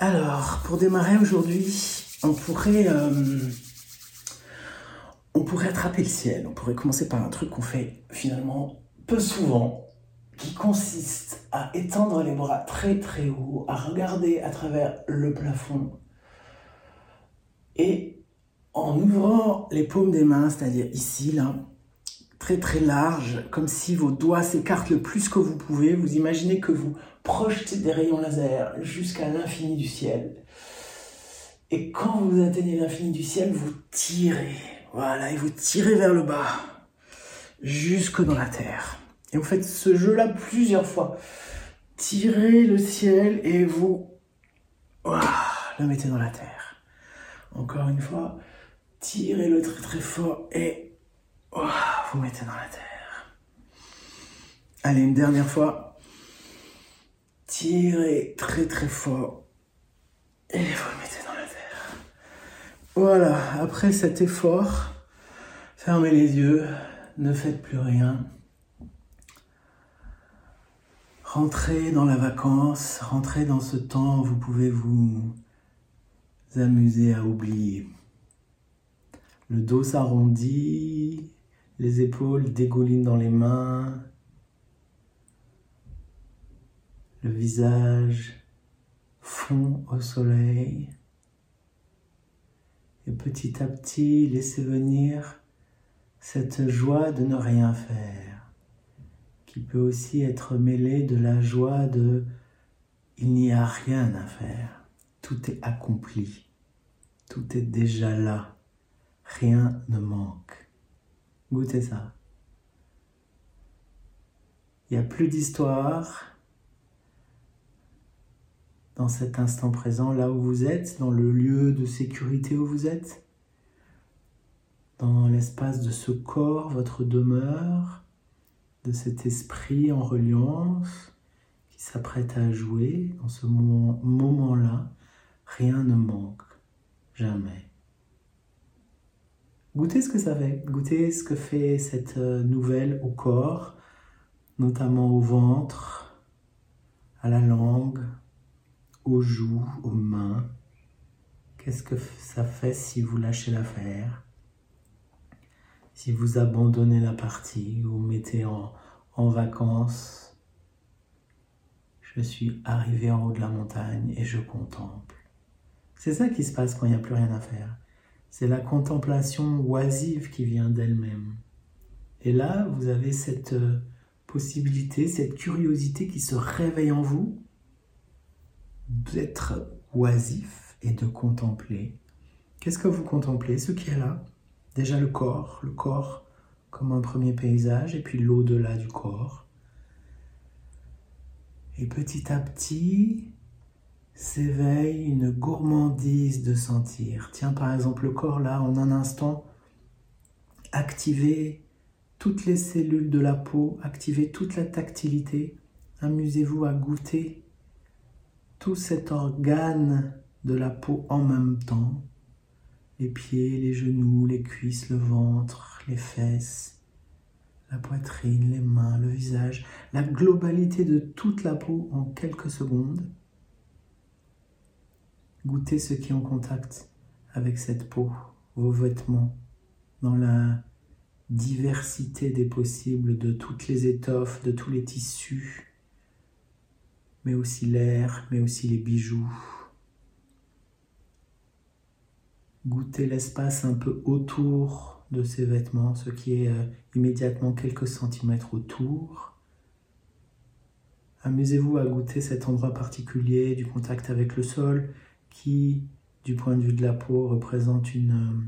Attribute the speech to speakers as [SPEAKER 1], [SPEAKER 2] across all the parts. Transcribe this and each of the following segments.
[SPEAKER 1] Alors, pour démarrer aujourd'hui, on pourrait, euh, on pourrait attraper le ciel. On pourrait commencer par un truc qu'on fait finalement peu souvent, qui consiste à étendre les bras très très haut, à regarder à travers le plafond et en ouvrant les paumes des mains, c'est-à-dire ici, là, très très large, comme si vos doigts s'écartent le plus que vous pouvez. Vous imaginez que vous projetez des rayons laser jusqu'à l'infini du ciel. Et quand vous atteignez l'infini du ciel, vous tirez. Voilà, et vous tirez vers le bas, jusque dans la terre. Et vous faites ce jeu-là plusieurs fois. Tirez le ciel et vous le mettez dans la terre. Encore une fois, tirez-le très très fort et vous mettez dans la terre. Allez, une dernière fois. Tirez très très fort et vous le mettez dans la terre. Voilà, après cet effort, fermez les yeux, ne faites plus rien. Rentrez dans la vacance, rentrez dans ce temps où vous pouvez vous amuser à oublier. Le dos s'arrondit, les épaules dégoulinent dans les mains, le visage fond au soleil. Et petit à petit, laissez venir cette joie de ne rien faire, qui peut aussi être mêlée de la joie de il n'y a rien à faire, tout est accompli, tout est déjà là rien ne manque. Goûtez ça. Il n'y a plus d'histoire dans cet instant présent, là où vous êtes, dans le lieu de sécurité où vous êtes, dans l'espace de ce corps, votre demeure, de cet esprit en reliance qui s'apprête à jouer dans ce moment-là. Rien ne manque, jamais. Goûtez ce que ça fait, goûtez ce que fait cette euh, nouvelle au corps, notamment au ventre, à la langue, aux joues, aux mains. Qu'est-ce que ça fait si vous lâchez l'affaire? Si vous abandonnez la partie, vous mettez en, en vacances. Je suis arrivé en haut de la montagne et je contemple. C'est ça qui se passe quand il n'y a plus rien à faire. C'est la contemplation oisive qui vient d'elle-même. Et là, vous avez cette euh, possibilité, cette curiosité qui se réveille en vous d'être oisif et de contempler. Qu'est-ce que vous contemplez? Ce qui est là. Déjà le corps, le corps comme un premier paysage, et puis l'au-delà du corps. Et petit à petit, s'éveille une gourmandise de sentir. Tiens, par exemple, le corps là, en un instant, activez toutes les cellules de la peau, activez toute la tactilité. Amusez-vous à goûter tout cet organe de la peau en même temps. Les pieds, les genoux, les cuisses, le ventre, les fesses, la poitrine, les mains, le visage, la globalité de toute la peau en quelques secondes. Goûtez ce qui est en contact avec cette peau, vos vêtements, dans la diversité des possibles de toutes les étoffes, de tous les tissus, mais aussi l'air, mais aussi les bijoux. Goûtez l'espace un peu autour de ces vêtements, ce qui est euh, immédiatement quelques centimètres autour. Amusez-vous à goûter cet endroit particulier du contact avec le sol, qui, du point de vue de la peau, représente une euh,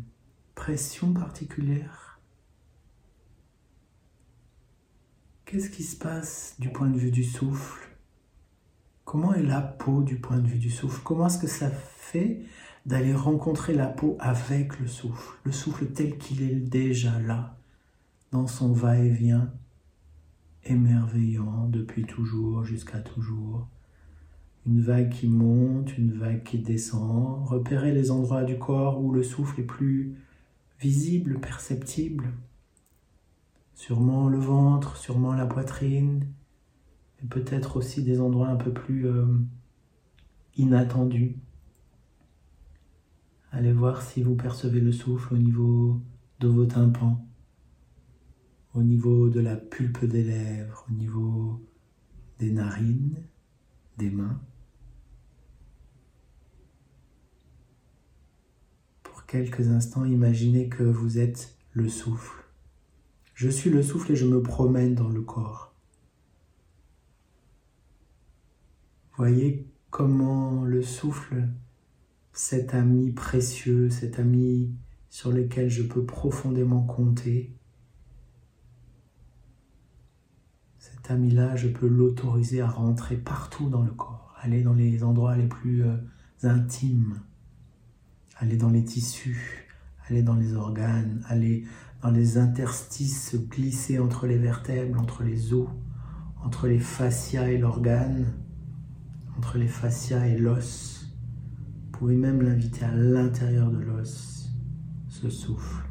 [SPEAKER 1] pression particulière. Qu'est-ce qui se passe du point de vue du souffle? Comment est la peau du point de vue du souffle? Comment est-ce que ça fait d'aller rencontrer la peau avec le souffle? Le souffle tel qu'il est déjà là, dans son va-et-vient, émerveillant depuis toujours jusqu'à toujours une vague qui monte, une vague qui descend. Repérez les endroits du corps où le souffle est plus visible, perceptible. Sûrement le ventre, sûrement la poitrine, et peut-être aussi des endroits un peu plus euh, inattendu. Allez voir si vous percevez le souffle au niveau de vos tympans, au niveau de la pulpe des lèvres, au niveau des narines, des mains. Pour quelques instants, imaginez que vous êtes le souffle. Je suis le souffle et je me promène dans le corps. Voyez comment le souffle, cet ami précieux, cet ami sur lequel je peux profondément compter, cet ami-là, je peux l'autoriser à rentrer partout dans le corps, aller dans les endroits les plus euh, intimes, aller dans les tissus, aller dans les organes, aller dans les interstices, glisser entre les vertèbres, entre les os, entre les fascias et l'organe entre les fascias et l'os. Vous pouvez même l'inviter à l'intérieur de l'os, ce souffle.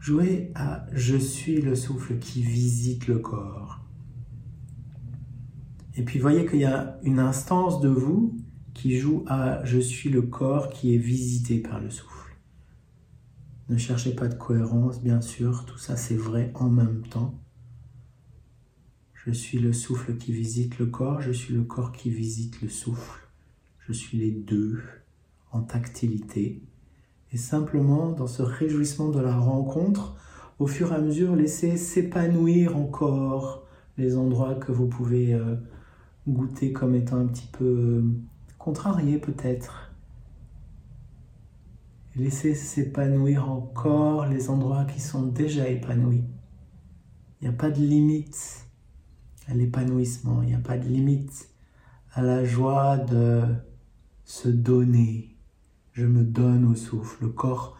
[SPEAKER 1] Jouez à Je suis le souffle qui visite le corps. Et puis voyez qu'il y a une instance de vous qui joue à Je suis le corps qui est visité par le souffle. Ne cherchez pas de cohérence, bien sûr, tout ça c'est vrai en même temps. Je suis le souffle qui visite le corps, je suis le corps qui visite le souffle. Je suis les deux en tactilité. Et simplement, dans ce réjouissement de la rencontre, au fur et à mesure, laissez s'épanouir encore les endroits que vous pouvez euh, goûter comme étant un petit peu contrariés peut-être. Laissez s'épanouir encore les endroits qui sont déjà épanouis. Il n'y a pas de limite à l'épanouissement. Il n'y a pas de limite à la joie de se donner. Je me donne au souffle. Le corps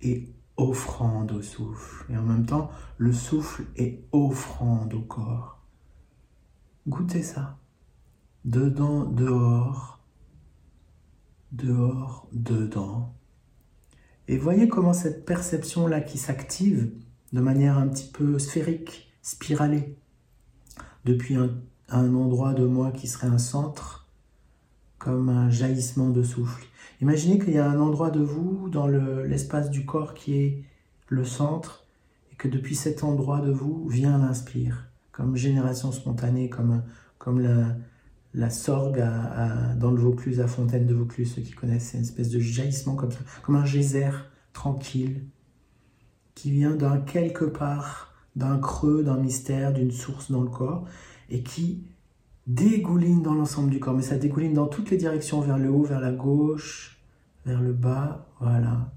[SPEAKER 1] est offrande au souffle. Et en même temps, le souffle est offrande au corps. Goûtez ça. Dedans, dehors. Dehors, dedans. Et voyez comment cette perception-là qui s'active de manière un petit peu sphérique, spiralée, depuis un, endroit de moi qui serait un centre, comme un jaillissement de souffle. Imaginez qu'il y a un endroit de vous dans l'espace du corps qui est le centre, et que depuis cet endroit de vous vient l'inspire, comme génération spontanée, comme, comme la, la sorgue dans le Vaucluse, à Fontaine de Vaucluse, ceux qui connaissent, c'est une espèce de jaillissement comme ça, comme un geyser tranquille, qui vient d'un quelque part d'un creux, d'un mystère, d'une source dans le corps, et qui dégouline dans l'ensemble du corps. Mais ça dégouline dans toutes les directions, vers le haut, vers la gauche, vers le bas, voilà.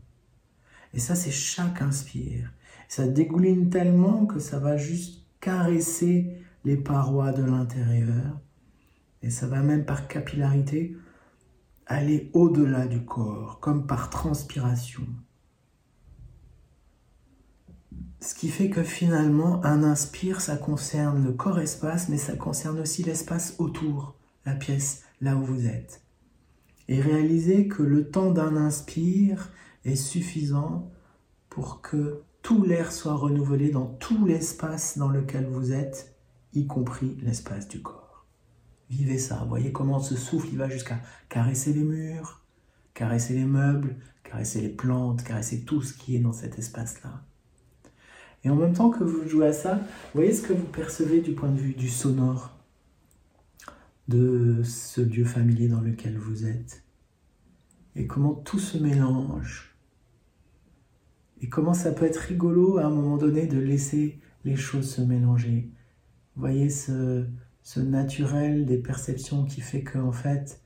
[SPEAKER 1] Et ça, c'est chaque inspire. Ça dégouline tellement que ça va juste caresser les parois de l'intérieur. Et ça va même par capillarité aller au-delà du corps, comme par transpiration. Ce qui fait que finalement, un inspire, ça concerne le corps-espace, mais ça concerne aussi l'espace autour, la pièce, là où vous êtes. Et réalisez que le temps d'un inspire est suffisant pour que tout l'air soit renouvelé dans tout l'espace dans lequel vous êtes, y compris l'espace du corps. Vivez ça, voyez comment ce souffle il va jusqu'à caresser les murs, caresser les meubles, caresser les plantes, caresser tout ce qui est dans cet espace-là. Et en même temps que vous jouez à ça, voyez ce que vous percevez du point de vue du sonore de ce lieu familier dans lequel vous êtes. Et comment tout se mélange. Et comment ça peut être rigolo à un moment donné de laisser les choses se mélanger. Voyez ce, ce naturel des perceptions qui fait qu'en fait,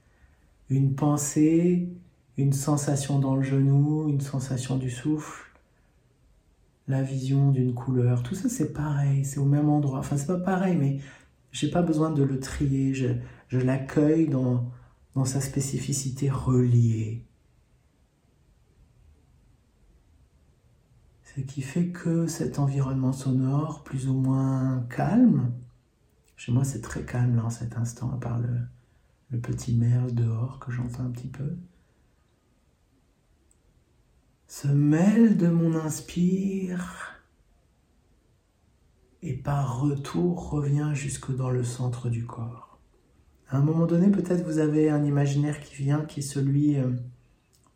[SPEAKER 1] une pensée, une sensation dans le genou, une sensation du souffle, la vision d'une couleur, tout ça c'est pareil, c'est au même endroit. Enfin, c'est pas pareil, mais j'ai pas besoin de le trier, je, je l'accueille dans, dans sa spécificité reliée. Ce qui fait que cet environnement sonore, plus ou moins calme, chez moi c'est très calme là en cet instant, à part le, petit merle dehors que j'entends un petit peu se mêle de mon inspire et par retour revient jusque dans le centre du corps. À un moment donné, peut-être vous avez un imaginaire qui vient, qui est celui euh,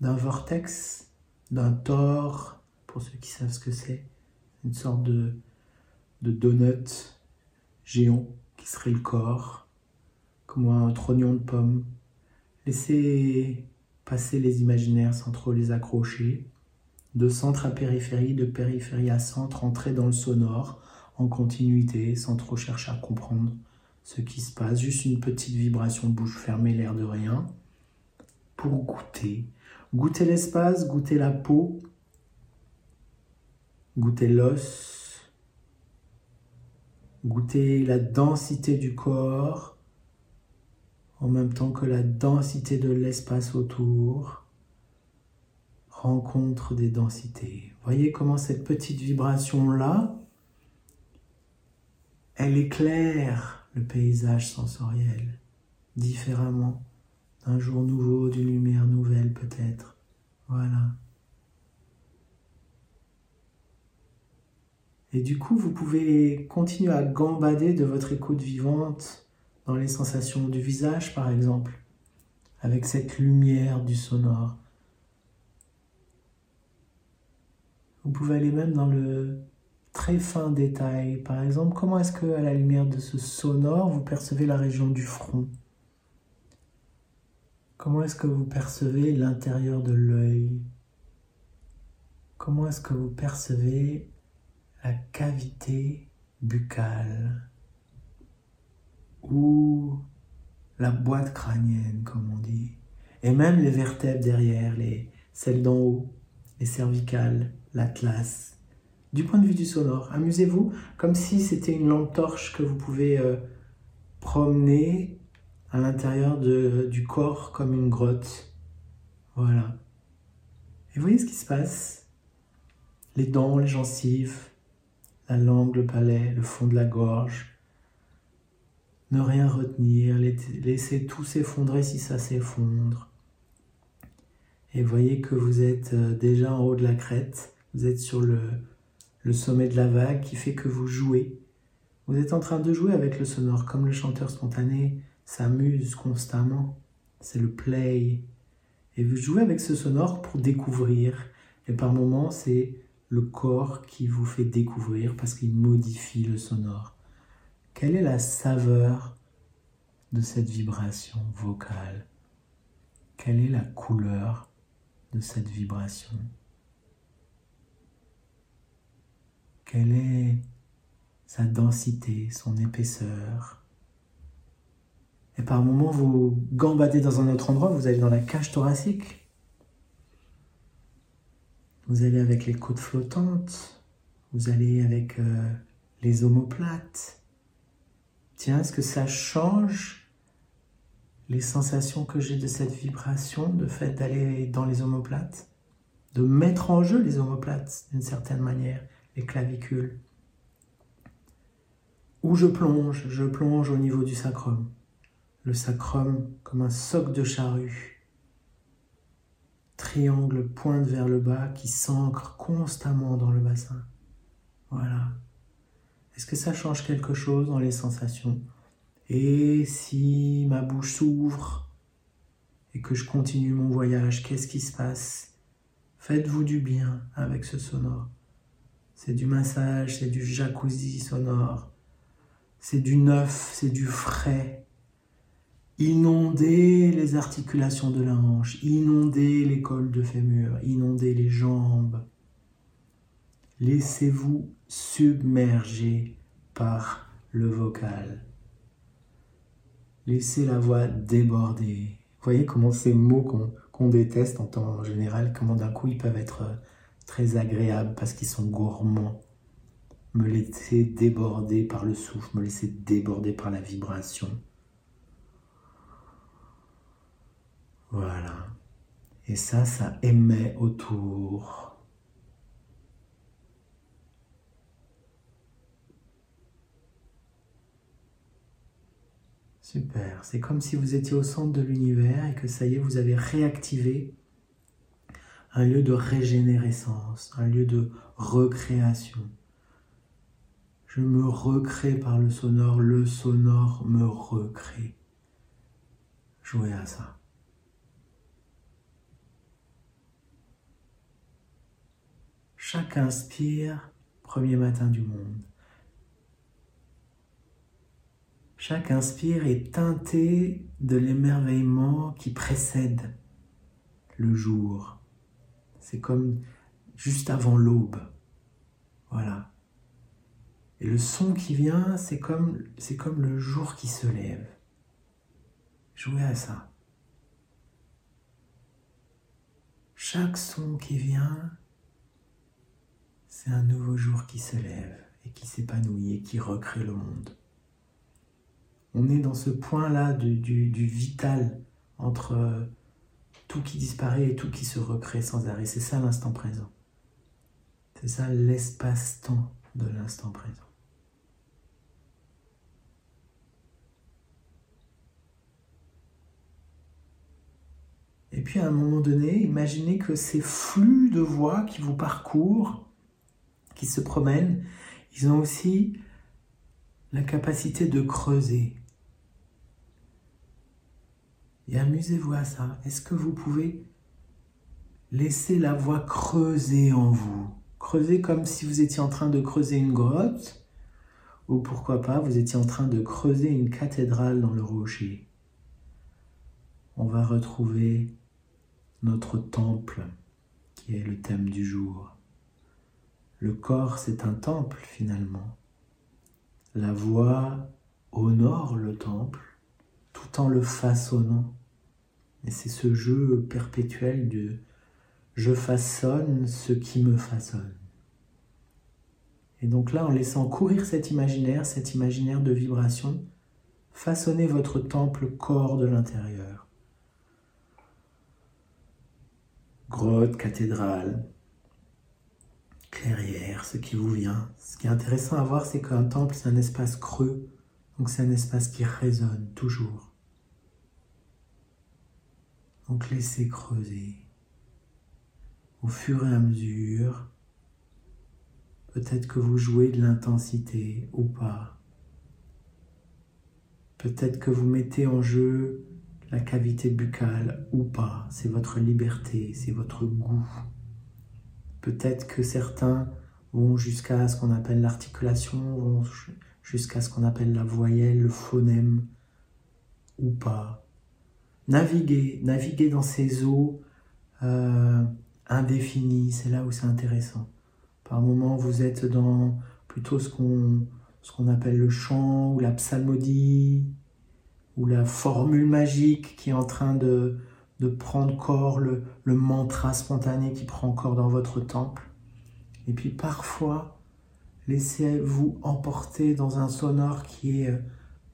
[SPEAKER 1] d'un vortex, d'un tor, pour ceux qui savent ce que c'est, une sorte de donut géant le corps, comme un trognon de pomme. Laissez passer les imaginaires sans trop les accrocher. De centre à périphérie, de périphérie à centre, entrer dans le sonore en continuité sans trop chercher à comprendre ce qui se passe. Juste une petite vibration bouche fermée, l'air de rien, pour goûter. Goûter l'espace, goûter la peau, goûter l'os, goûter la densité du corps, en même temps que la densité de l'espace autour rencontre des densités. Voyez comment cette petite vibration-là, elle éclaire le paysage sensoriel différemment d'un jour nouveau, d'une lumière nouvelle peut-être. Voilà. Et du coup, vous pouvez continuer à gambader de votre écoute vivante dans les sensations du visage, par exemple, avec cette lumière du sonore. Vous pouvez aller même dans le très fin détail. Par exemple, comment est-ce que, à la lumière de ce sonore, vous percevez la région du front? Comment est-ce que vous percevez l'intérieur de l'œil? Comment est-ce que vous percevez la cavité buccale ou la boîte crânienne, comme on dit, et même les vertèbres derrière, les, celles d'en haut, les cervicales, l'atlas. Du point de vue du sonore, amusez-vous comme si c'était une lampe torche que vous pouvez euh, promener à l'intérieur du corps comme une grotte. Voilà. Et voyez ce qui se passe? Les dents, les gencives, la langue, le palais, le fond de la gorge, ne rien retenir, laisser tout s'effondrer si ça s'effondre. Et voyez que vous êtes euh, déjà en haut de la crête, vous êtes sur le, le sommet de la vague qui fait que vous jouez. Vous êtes en train de jouer avec le sonore, comme le chanteur spontané s'amuse constamment. C'est le play. Et vous jouez avec ce sonore pour découvrir. Et par moments, c'est le corps qui vous fait découvrir parce qu'il modifie le sonore. Quelle est la saveur de cette vibration vocale? Quelle est la couleur de cette vibration? Quelle est sa densité, son épaisseur? Et par moments, vous gambadez dans un autre endroit, vous allez dans la cage thoracique. Vous allez avec les côtes flottantes, vous allez avec euh, les omoplates, Tiens, est-ce que ça change les sensations que j'ai de cette vibration, de fait d'aller dans les omoplates, de mettre en jeu les omoplates d'une certaine manière, les clavicules Où je plonge, je plonge au niveau du sacrum. Le sacrum comme un soc de charrue. Triangle pointe vers le bas qui s'ancre constamment dans le bassin. Voilà. Est-ce que ça change quelque chose dans les sensations? Et si ma bouche s'ouvre et que je continue mon voyage, qu'est-ce qui se passe? Faites-vous du bien avec ce sonore. C'est du massage, c'est du jacuzzi sonore. C'est du neuf, c'est du frais. Inondez les articulations de la hanche, inondez les cols de fémur, inondez les jambes. Laissez-vous submerger par le vocal. Laissez la voix déborder. Voyez comment ces mots qu'on déteste en temps général, comment d'un coup ils peuvent être très agréables parce qu'ils sont gourmands. Me laisser déborder par le souffle, me laisser déborder par la vibration. Voilà. Et ça, ça émet autour. Super. C'est comme si vous étiez au centre de l'univers et que ça y est, vous avez réactivé un lieu de régénérescence, un lieu de recréation. Je me recrée par le sonore, le sonore me recrée. Jouez à ça. Chaque inspire, premier matin du monde. Chaque inspire est teinté de l'émerveillement qui précède le jour. C'est comme juste avant l'aube. Voilà. Et le son qui vient, c'est comme, c'est comme le jour qui se lève. Jouez à ça. Chaque son qui vient, c'est un nouveau jour qui se lève et qui s'épanouit et qui recrée le monde. On est dans ce point-là du, du, vital entre euh, tout qui disparaît et tout qui se recrée sans arrêt. C'est ça l'instant présent. C'est ça l'espace-temps de l'instant présent. Et puis à un moment donné, imaginez que ces flux de voix qui vous parcourent qui se promènent, ils ont aussi la capacité de creuser. Et amusez-vous à ça. Est-ce que vous pouvez laisser la voix creuser en vous? Creuser comme si vous étiez en train de creuser une grotte, ou pourquoi pas, vous étiez en train de creuser une cathédrale dans le rocher. On va retrouver notre temple, qui est le thème du jour. Le corps, c'est un temple finalement. La voix honore le temple tout en le façonnant. Et c'est ce jeu perpétuel de je façonne ce qui me façonne. Et donc là, en laissant courir cet imaginaire, cet imaginaire de vibration, façonnez votre temple corps de l'intérieur. Grotte, cathédrale, ce qui vous vient. Ce qui est intéressant à voir, c'est qu'un temple, c'est un espace creux. Donc c'est un espace qui résonne toujours. Donc laissez creuser. Au fur et à mesure, peut-être que vous jouez de l'intensité ou pas. Peut-être que vous mettez en jeu la cavité buccale ou pas. C'est votre liberté, c'est votre goût. Peut-être que certains vont jusqu'à ce qu'on appelle l'articulation, vont jusqu'à ce qu'on appelle la voyelle, le phonème, ou pas. Naviguer, naviguer dans ces eaux euh, indéfinies, c'est là où c'est intéressant. Par moments, vous êtes dans plutôt ce qu'on ce qu'on appelle le chant ou la psalmodie ou la formule magique qui est en train de, de prendre corps, le, mantra spontané qui prend corps dans votre temple. Et puis parfois, laissez-vous emporter dans un sonore qui est euh,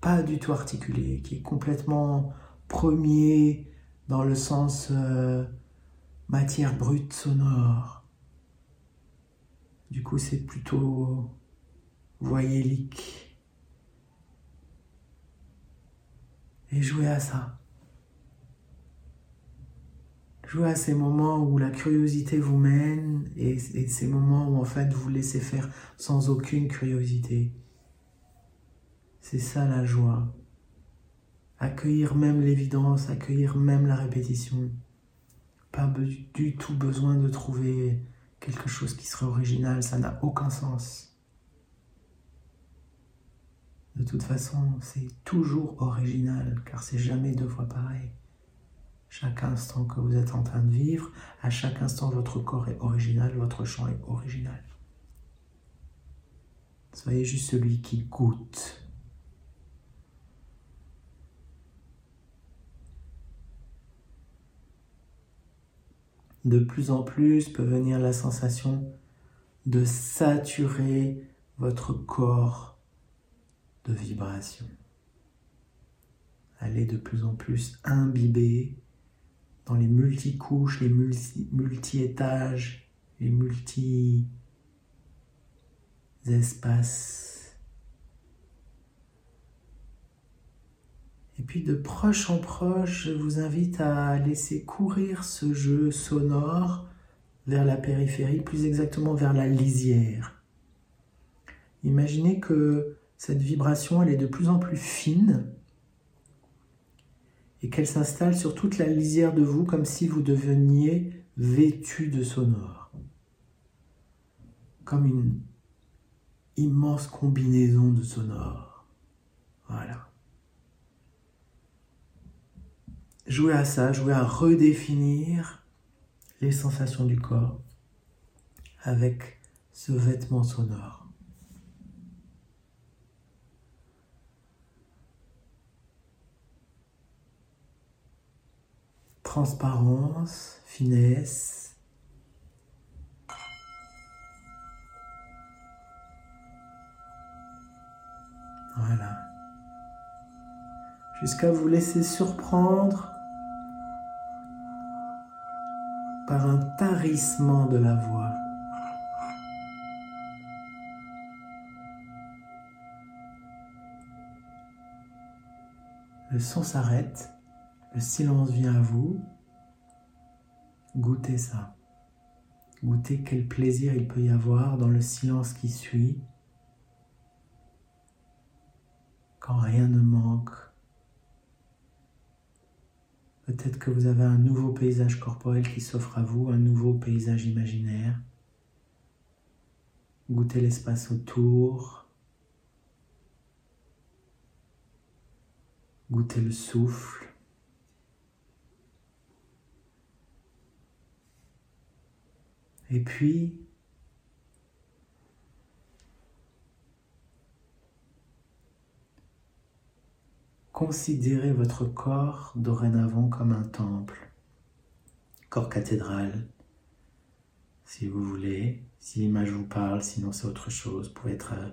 [SPEAKER 1] pas du tout articulé, qui est complètement premier dans le sens euh, matière brute sonore. Du coup, c'est plutôt voyélique. Et jouez à ça. Jouez à ces moments où la curiosité vous mène et, ces moments où en fait vous laissez faire sans aucune curiosité. C'est ça la joie. Accueillir même l'évidence, accueillir même la répétition. Pas du tout besoin de trouver quelque chose qui serait original, ça n'a aucun sens. De toute façon, c'est toujours original, car c'est jamais deux fois pareil. Chaque instant que vous êtes en train de vivre, à chaque instant, votre corps est original, votre chant est original. Soyez juste celui qui goûte. De plus en plus peut venir la sensation de saturer votre corps de vibrations. Allez de plus en plus imbiber dans les multicouches, les multi-étages, les multi-espaces. Et puis de proche en proche, je vous invite à laisser courir ce jeu sonore vers la périphérie, plus exactement vers la lisière. Imaginez que cette vibration, elle est de plus en plus fine et qu'elle s'installe sur toute la lisière de vous comme si vous deveniez vêtu de sonore. Comme une immense combinaison de sonores. Voilà. Jouez à ça, jouez à redéfinir les sensations du corps avec ce vêtement sonore. Transparence, finesse. Voilà. Jusqu'à vous laisser surprendre par un tarissement de la voix. Le son s'arrête le silence vient à vous, goûtez ça. Goûtez quel plaisir il peut y avoir dans le silence qui suit, quand rien ne manque. Peut-être que vous avez un nouveau paysage corporel qui s'offre à vous, un nouveau paysage imaginaire. Goûtez l'espace autour. Goûtez le souffle. Et puis, considérez votre corps dorénavant comme un temple, corps cathédral, si vous voulez, si l'image vous parle, sinon c'est autre chose, vous pouvez être euh,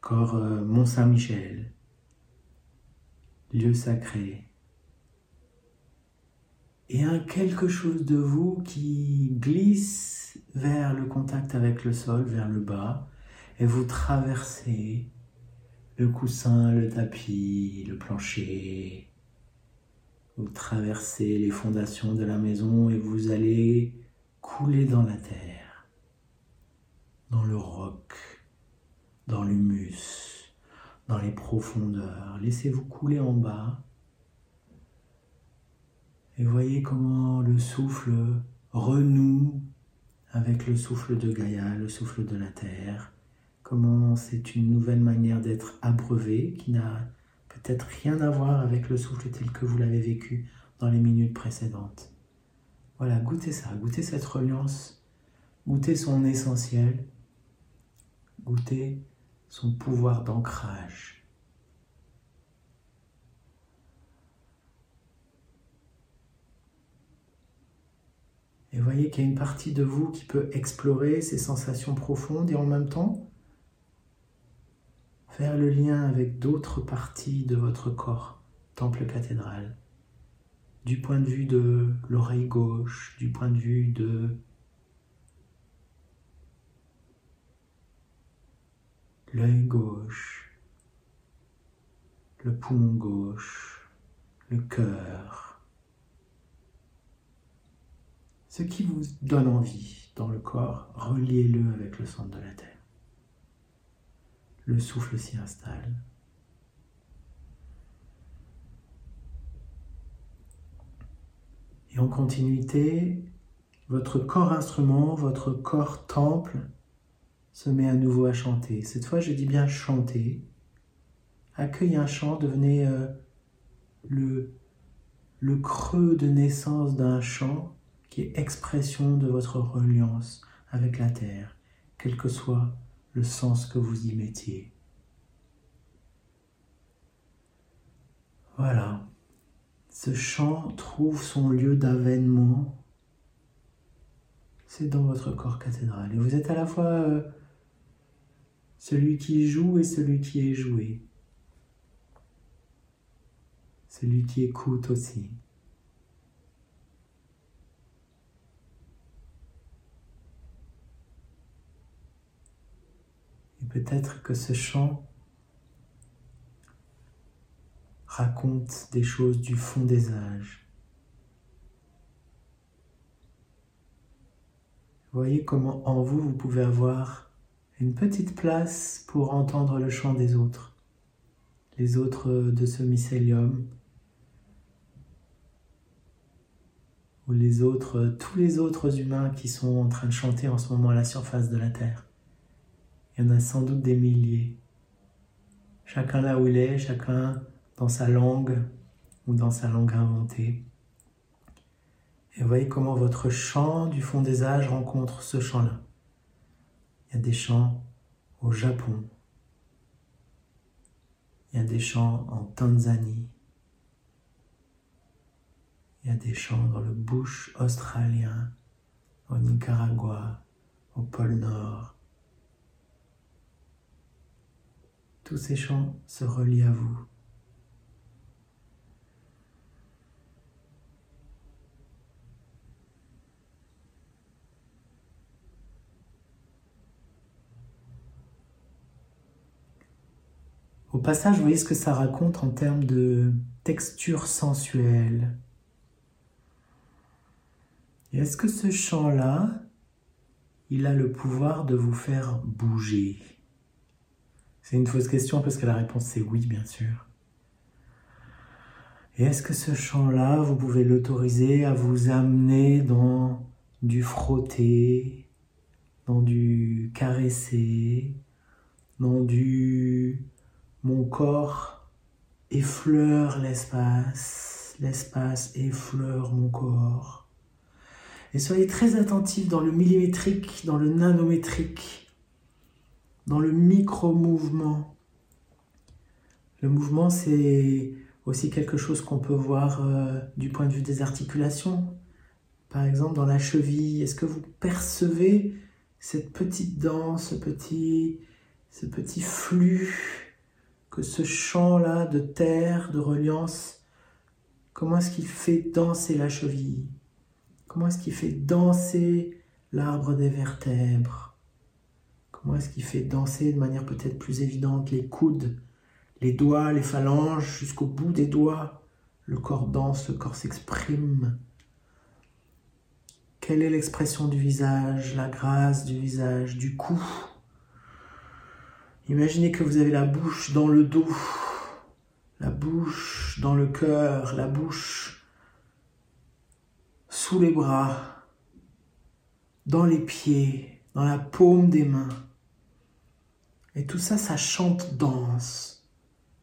[SPEAKER 1] corps euh, Mont Saint-Michel, lieu sacré, et un quelque chose de vous qui glisse vers le contact avec le sol, vers le bas, et vous traversez le coussin, le tapis, le plancher. Vous traversez les fondations de la maison et vous allez couler dans la terre, dans le roc, dans l'humus, dans les profondeurs. Laissez-vous couler en bas et voyez comment le souffle renoue avec le souffle de Gaïa, le souffle de la terre. Comment c'est une nouvelle manière d'être abreuvé qui n'a peut-être rien à voir avec le souffle tel que vous l'avez vécu dans les minutes précédentes. Voilà, goûtez ça, goûtez cette reliance, goûtez son essentiel, goûtez son pouvoir d'ancrage. Et voyez qu'il y a une partie de vous qui peut explorer ces sensations profondes et en même temps faire le lien avec d'autres parties de votre corps, temple cathédrale, du point de vue de l'oreille gauche, du point de vue de l'œil gauche, le poumon gauche, le cœur, Ce qui vous donne envie dans le corps, reliez-le avec le centre de la Terre. Le souffle s'y installe. Et en continuité, votre corps instrument, votre corps temple se met à nouveau à chanter. Cette fois, je dis bien chanter. Accueille un chant, devenez euh, le, le creux de naissance d'un chant qui est expression de votre reliance avec la terre, quel que soit le sens que vous y mettiez. Voilà, ce chant trouve son lieu d'avènement, c'est dans votre corps cathédral. Et vous êtes à la fois euh, celui qui joue et celui qui est joué, celui qui écoute aussi. Peut-être que ce chant raconte des choses du fond des âges. Voyez comment en vous, vous pouvez avoir une petite place pour entendre le chant des autres, les autres de ce mycélium, ou les autres, tous les autres humains qui sont en train de chanter en ce moment à la surface de la Terre. Il y en a sans doute des milliers. Chacun là où il est, chacun dans sa langue ou dans sa langue inventée. Et voyez comment votre chant du fond des âges rencontre ce chant-là. Il y a des chants au Japon. Il y a des chants en Tanzanie. Il y a des chants dans le bush australien, au Nicaragua, au pôle Nord. Tous ces chants se relient à vous. Au passage, vous voyez ce que ça raconte en termes de texture sensuelle. Est-ce que ce chant-là, il a le pouvoir de vous faire bouger? C'est une fausse question parce que la réponse c'est oui, bien sûr. Et est-ce que ce chant-là, vous pouvez l'autoriser à vous amener dans du frotter, dans du caresser, dans du mon corps effleure l'espace, l'espace effleure mon corps. Et soyez très attentifs dans le millimétrique, dans le nanométrique, dans le micro-mouvement. Le mouvement, c'est aussi quelque chose qu'on peut voir euh, du point de vue des articulations. Par exemple, dans la cheville, est-ce que vous percevez cette petite danse, ce petit, ce petit flux que ce champ-là de terre, de reliance, comment est-ce qu'il fait danser la cheville? Comment est-ce qu'il fait danser l'arbre des vertèbres? Comment est-ce qu'il fait danser de manière peut-être plus évidente les coudes, les doigts, les phalanges, jusqu'au bout des doigts? Le corps danse, le corps s'exprime. Quelle est l'expression du visage, la grâce du visage, du cou? Imaginez que vous avez la bouche dans le dos, la bouche dans le cœur, la bouche sous les bras, dans les pieds, dans la paume des mains. Et tout ça, ça chante, danse.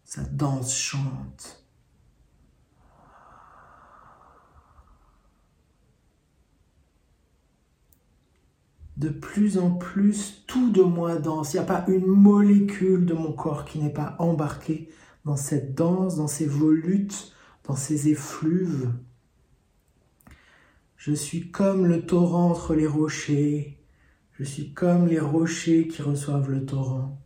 [SPEAKER 1] Ça danse, chante. de plus en plus, tout de moi danse. Il n'y a pas une molécule de mon corps qui n'est pas embarquée dans cette danse, dans ces volutes, dans ces effluves. Je suis comme le torrent entre les rochers. Je suis comme les rochers qui reçoivent le torrent.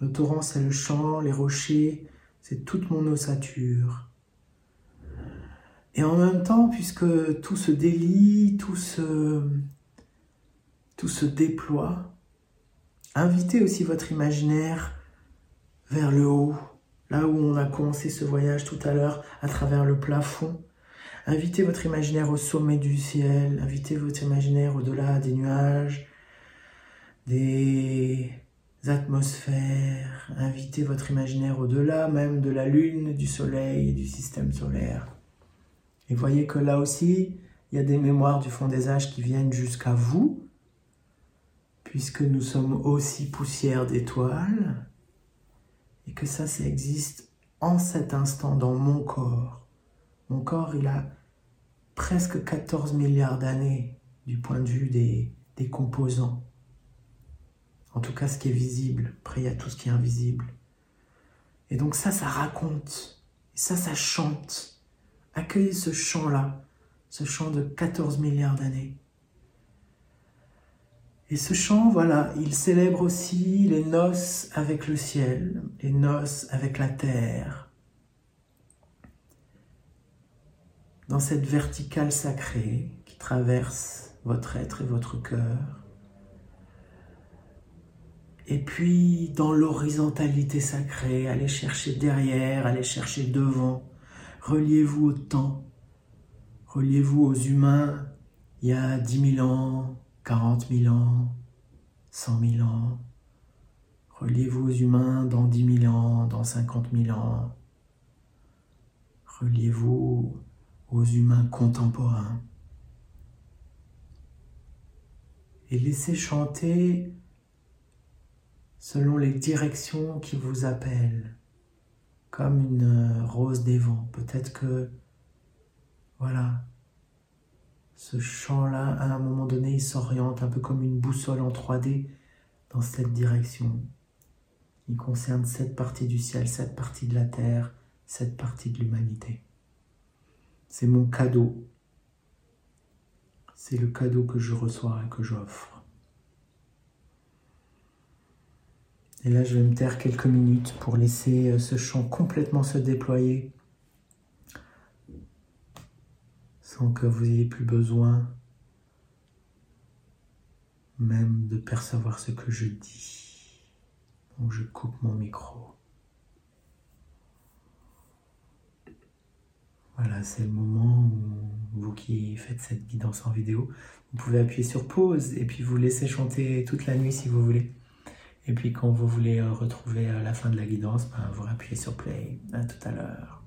[SPEAKER 1] Le torrent, c'est le champ, les rochers, c'est toute mon ossature. Et en même temps, puisque tout se délie, tout se, tout se déploie. Invitez aussi votre imaginaire vers le haut, là où on a commencé ce voyage tout à l'heure à travers le plafond. Invitez votre imaginaire au sommet du ciel, invitez votre imaginaire au-delà des nuages, des atmosphères, invitez votre imaginaire au-delà même de la lune, du soleil et du système solaire. Et voyez que là aussi, il y a des mémoires du fond des âges qui viennent jusqu'à vous, puisque nous sommes aussi poussière d'étoiles, et que ça, ça existe en cet instant dans mon corps. Mon corps, il a presque 14 milliards d'années du point de vue des, des composants. En tout cas, ce qui est visible. Y a tout ce qui est invisible. Et donc ça, ça raconte. Ça, ça chante. Accueillez ce chant-là, ce chant de 14 milliards d'années. Et ce chant, voilà, il célèbre aussi les noces avec le ciel, les noces avec la terre. Dans cette verticale sacrée qui traverse votre être et votre cœur. Et puis dans l'horizontalité sacrée, allez chercher derrière, allez chercher devant. Reliez-vous au temps, reliez-vous aux humains il y a dix mille ans, 40 000 ans, 100 000 ans. Reliez-vous aux humains dans 10 000 ans, dans 50 000 ans. Reliez-vous aux humains contemporains. et laissez chanter selon les directions qui vous appellent, comme une rose des vents. Peut-être que, voilà, ce chant-là, à un moment donné, il s'oriente un peu comme une boussole en 3D dans cette direction. Il concerne cette partie du ciel, cette partie de la terre, cette partie de l'humanité. C'est mon cadeau. C'est le cadeau que je reçois et que j'offre. Et là, je vais me taire quelques minutes pour laisser euh, ce chant complètement se déployer sans que vous ayez plus besoin même de percevoir ce que je dis. Donc je coupe mon micro. Voilà, c'est le moment où vous qui faites cette guidance en vidéo, vous pouvez appuyer sur pause et puis vous laisser chanter toute la nuit si vous voulez. Et puis quand vous voulez euh, retrouver euh, la fin de la guidance, ben, vous appuyez sur play. À tout à l'heure.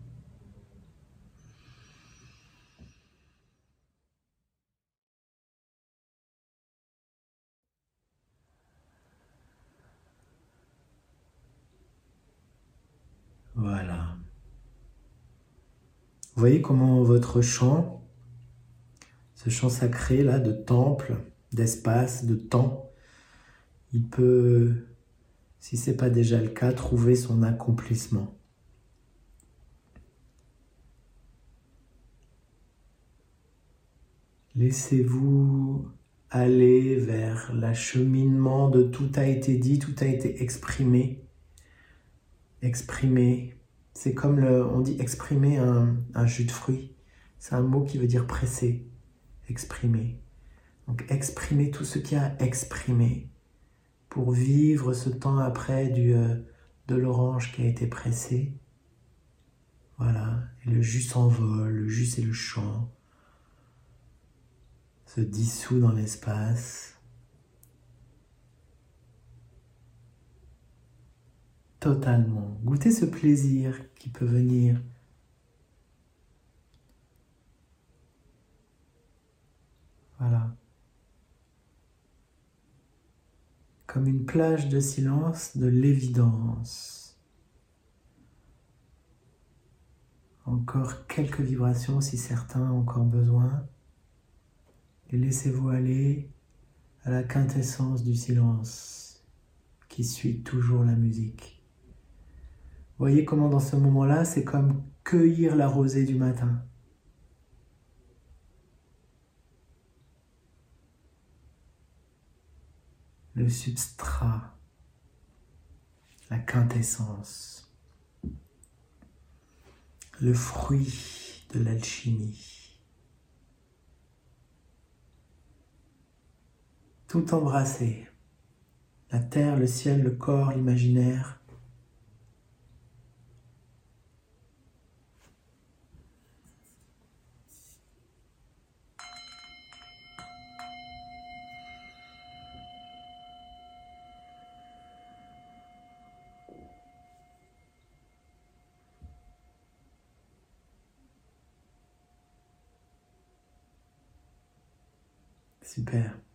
[SPEAKER 1] Voilà. Vous voyez comment votre chant, ce chant sacré là de temple, d'espace, de temps, il peut, si ce n'est pas déjà le cas, trouver son accomplissement. Laissez-vous aller vers l'acheminement de tout a été dit, tout a été exprimé exprimer. C'est comme on dit exprimer un, jus de fruits. C'est un mot qui veut dire presser, exprimer. Donc exprimer tout ce qu'il y a à exprimer pour vivre ce temps après du, euh, de l'orange qui a été pressé. Voilà, et le jus s'envole, le jus c'est le chant, se dissout dans l'espace. totalement. Goûtez ce plaisir qui peut venir. Voilà. Comme une plage de silence de l'évidence. Encore quelques vibrations si certains ont encore besoin. Et laissez-vous aller à la quintessence du silence qui suit toujours la musique. Voyez comment dans ce moment-là, c'est comme cueillir la rosée du matin. Le substrat, la quintessence, le fruit de l'alchimie. Tout embrassé, la terre, le ciel, le corps, l'imaginaire, Super.